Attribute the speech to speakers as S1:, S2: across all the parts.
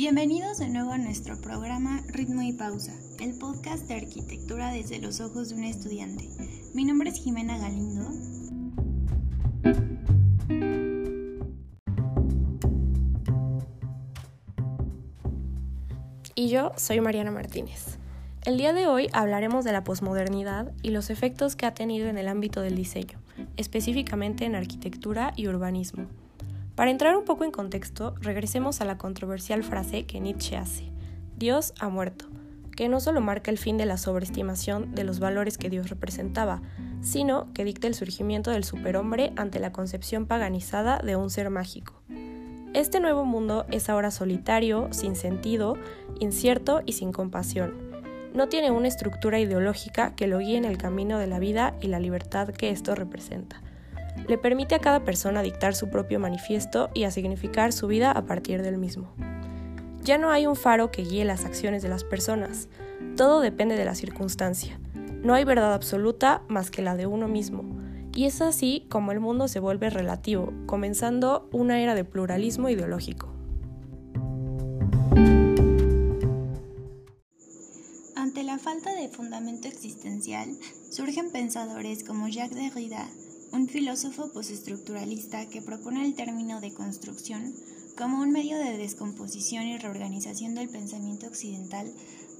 S1: Bienvenidos de nuevo a nuestro programa Ritmo y Pausa, el podcast de arquitectura desde los ojos de un estudiante. Mi nombre es Jimena Galindo.
S2: Y yo soy Mariana Martínez. El día de hoy hablaremos de la posmodernidad y los efectos que ha tenido en el ámbito del diseño, específicamente en arquitectura y urbanismo. Para entrar un poco en contexto, regresemos a la controversial frase que Nietzsche hace, Dios ha muerto, que no solo marca el fin de la sobreestimación de los valores que Dios representaba, sino que dicta el surgimiento del superhombre ante la concepción paganizada de un ser mágico. Este nuevo mundo es ahora solitario, sin sentido, incierto y sin compasión. No tiene una estructura ideológica que lo guíe en el camino de la vida y la libertad que esto representa le permite a cada persona dictar su propio manifiesto y a significar su vida a partir del mismo. Ya no hay un faro que guíe las acciones de las personas, todo depende de la circunstancia. No hay verdad absoluta más que la de uno mismo, y es así como el mundo se vuelve relativo, comenzando una era de pluralismo ideológico.
S1: Ante la falta de fundamento existencial, surgen pensadores como Jacques Derrida, un filósofo postestructuralista que propone el término de construcción como un medio de descomposición y reorganización del pensamiento occidental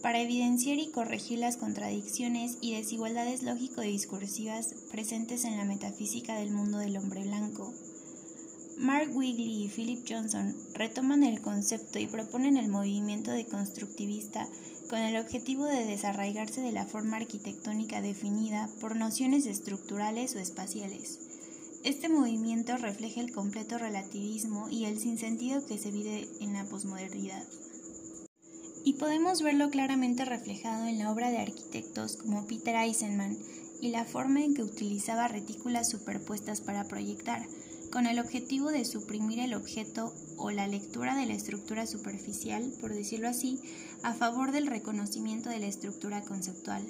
S1: para evidenciar y corregir las contradicciones y desigualdades lógico-discursivas presentes en la metafísica del mundo del hombre blanco. Mark Wigley y Philip Johnson retoman el concepto y proponen el movimiento deconstructivista con el objetivo de desarraigarse de la forma arquitectónica definida por nociones estructurales o espaciales. Este movimiento refleja el completo relativismo y el sinsentido que se vive en la posmodernidad. Y podemos verlo claramente reflejado en la obra de arquitectos como Peter Eisenman y la forma en que utilizaba retículas superpuestas para proyectar, con el objetivo de suprimir el objeto o la lectura de la estructura superficial, por decirlo así, a favor del reconocimiento de la estructura conceptual.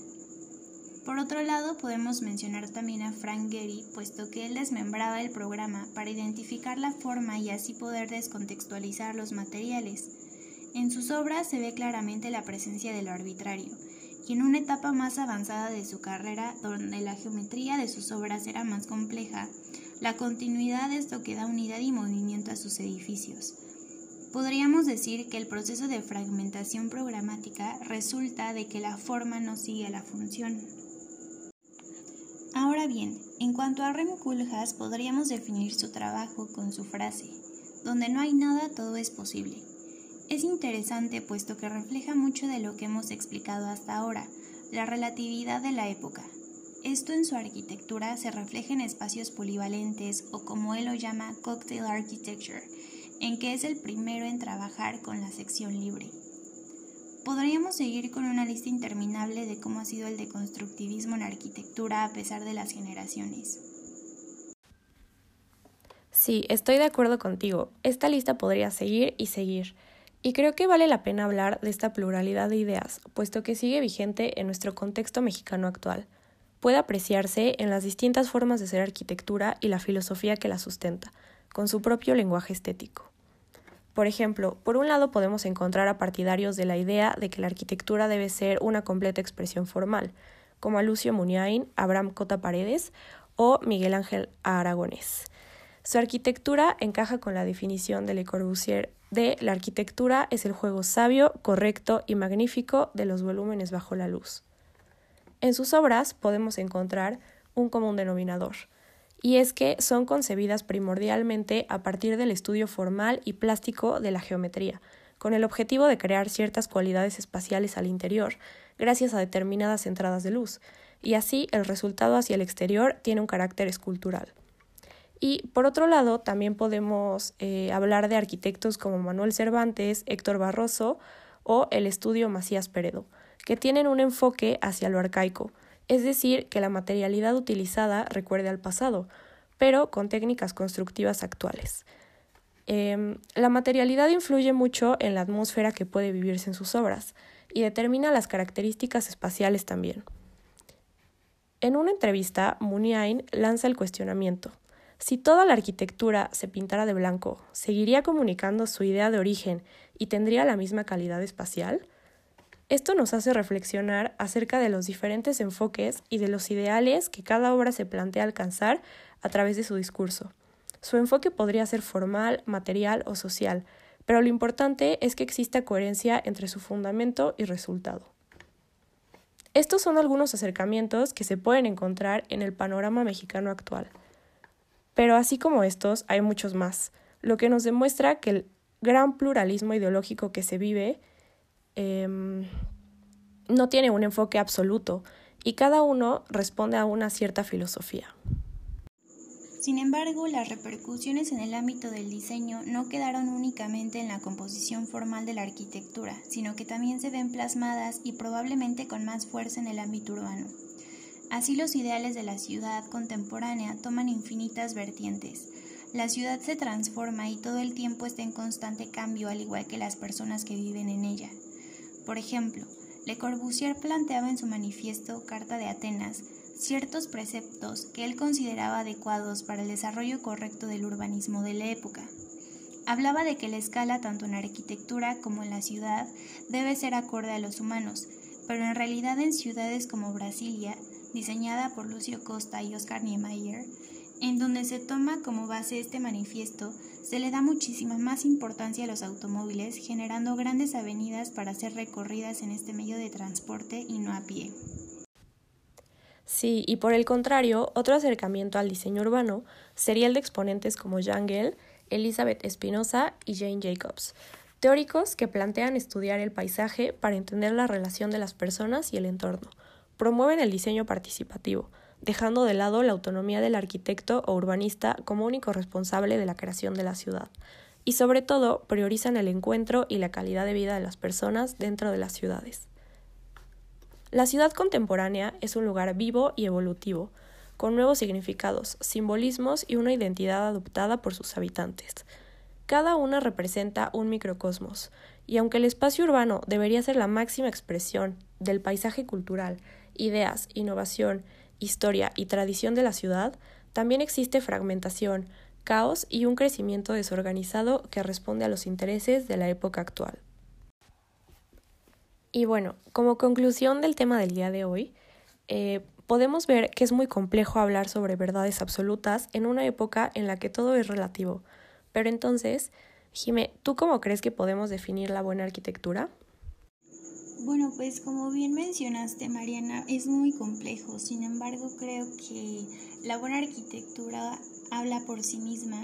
S1: Por otro lado, podemos mencionar también a Frank Gehry, puesto que él desmembraba el programa para identificar la forma y así poder descontextualizar los materiales. En sus obras se ve claramente la presencia de lo arbitrario, y en una etapa más avanzada de su carrera, donde la geometría de sus obras era más compleja, la continuidad es lo que da unidad y movimiento a sus edificios. Podríamos decir que el proceso de fragmentación programática resulta de que la forma no sigue la función. Ahora bien, en cuanto a Rem Koolhaas, podríamos definir su trabajo con su frase, donde no hay nada, todo es posible. Es interesante puesto que refleja mucho de lo que hemos explicado hasta ahora, la relatividad de la época, esto en su arquitectura se refleja en espacios polivalentes o como él lo llama cocktail architecture, en que es el primero en trabajar con la sección libre. Podríamos seguir con una lista interminable de cómo ha sido el deconstructivismo en arquitectura a pesar de las generaciones.
S2: Sí, estoy de acuerdo contigo. Esta lista podría seguir y seguir. Y creo que vale la pena hablar de esta pluralidad de ideas, puesto que sigue vigente en nuestro contexto mexicano actual puede apreciarse en las distintas formas de ser arquitectura y la filosofía que la sustenta, con su propio lenguaje estético. Por ejemplo, por un lado podemos encontrar a partidarios de la idea de que la arquitectura debe ser una completa expresión formal, como a Lucio Muniain, Abraham Cota Paredes o Miguel Ángel Aragonés. Su arquitectura encaja con la definición de Le Corbusier de la arquitectura es el juego sabio, correcto y magnífico de los volúmenes bajo la luz. En sus obras podemos encontrar un común denominador, y es que son concebidas primordialmente a partir del estudio formal y plástico de la geometría, con el objetivo de crear ciertas cualidades espaciales al interior, gracias a determinadas entradas de luz, y así el resultado hacia el exterior tiene un carácter escultural. Y por otro lado, también podemos eh, hablar de arquitectos como Manuel Cervantes, Héctor Barroso o el estudio Macías Peredo, que tienen un enfoque hacia lo arcaico, es decir, que la materialidad utilizada recuerde al pasado, pero con técnicas constructivas actuales. Em, la materialidad influye mucho en la atmósfera que puede vivirse en sus obras y determina las características espaciales también. En una entrevista, Muniain lanza el cuestionamiento. Si toda la arquitectura se pintara de blanco, ¿seguiría comunicando su idea de origen y tendría la misma calidad espacial? Esto nos hace reflexionar acerca de los diferentes enfoques y de los ideales que cada obra se plantea alcanzar a través de su discurso. Su enfoque podría ser formal, material o social, pero lo importante es que exista coherencia entre su fundamento y resultado. Estos son algunos acercamientos que se pueden encontrar en el panorama mexicano actual. Pero así como estos, hay muchos más, lo que nos demuestra que el gran pluralismo ideológico que se vive em, no tiene un enfoque absoluto y cada uno responde a una cierta filosofía.
S1: Sin embargo, las repercusiones en el ámbito del diseño no quedaron únicamente en la composición formal de la arquitectura, sino que también se ven plasmadas y probablemente con más fuerza en el ámbito urbano. Así los ideales de la ciudad contemporánea toman infinitas vertientes. La ciudad se transforma y todo el tiempo está en constante cambio al igual que las personas que viven en ella. Por ejemplo, Le Corbusier planteaba en su manifiesto Carta de Atenas ciertos preceptos que él consideraba adecuados para el desarrollo correcto del urbanismo de la época. Hablaba de que la escala tanto en la arquitectura como en la ciudad debe ser acorde a los humanos, pero en realidad en ciudades como Brasilia diseñada por Lucio Costa y Oscar Niemeyer, en donde se toma como base este manifiesto, se le da muchísima más importancia a los automóviles, generando grandes avenidas para ser recorridas en este medio de transporte y no a pie.
S2: Sí, y por el contrario, otro acercamiento al diseño urbano sería el de exponentes como Jangel, Elizabeth Espinosa y Jane Jacobs, teóricos que plantean estudiar el paisaje para entender la relación de las personas y el entorno, promueven el diseño participativo, dejando de lado la autonomía del arquitecto o urbanista como único responsable de la creación de la ciudad, y sobre todo priorizan el encuentro y la calidad de vida de las personas dentro de las ciudades. La ciudad contemporánea es un lugar vivo y evolutivo, con nuevos significados, simbolismos y una identidad adoptada por sus habitantes. Cada una representa un microcosmos, y aunque el espacio urbano debería ser la máxima expresión del paisaje cultural ideas, innovación, historia y tradición de la ciudad, también existe fragmentación, caos y un crecimiento desorganizado que responde a los intereses de la época actual. Y bueno, como conclusión del tema del día de hoy, eh, podemos ver que es muy complejo hablar sobre verdades absolutas en una época en la que todo es relativo. Pero entonces, Jime, ¿tú cómo crees que podemos definir la buena arquitectura?
S1: Bueno, pues como bien mencionaste, Mariana, es muy complejo. Sin embargo, creo que la buena arquitectura habla por sí misma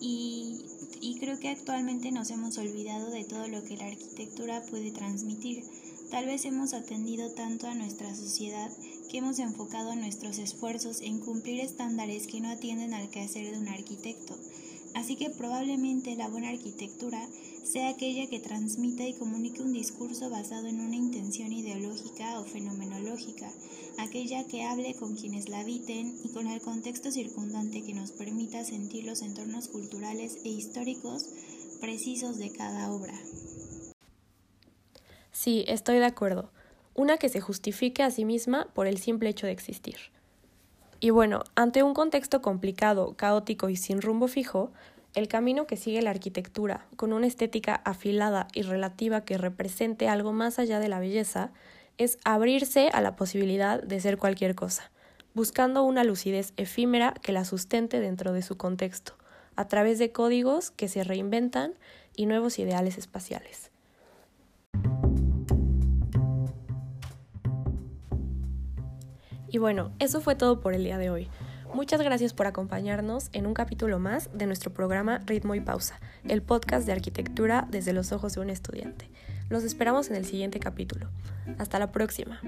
S1: y, y, creo que actualmente nos hemos olvidado de todo lo que la arquitectura puede transmitir. Tal vez hemos atendido tanto a nuestra sociedad que hemos enfocado nuestros esfuerzos en cumplir estándares que no atienden al quehacer de un arquitecto. Así que probablemente la buena arquitectura sea aquella que transmita y comunique un discurso basado en una intención ideológica o fenomenológica, aquella que hable con quienes la habiten y con el contexto circundante que nos permita sentir los entornos culturales e históricos precisos de cada obra.
S2: Sí, estoy de acuerdo. Una que se justifique a sí misma por el simple hecho de existir. Y bueno, ante un contexto complicado, caótico y sin rumbo fijo, el camino que sigue la arquitectura, con una estética afilada y relativa que represente algo más allá de la belleza, es abrirse a la posibilidad de ser cualquier cosa, buscando una lucidez efímera que la sustente dentro de su contexto, a través de códigos que se reinventan y nuevos ideales espaciales. Y bueno, eso fue todo por el día de hoy. Muchas gracias por acompañarnos en un capítulo más de nuestro programa Ritmo y Pausa, el podcast de arquitectura desde los ojos de un estudiante. Los esperamos en el siguiente capítulo. Hasta la próxima.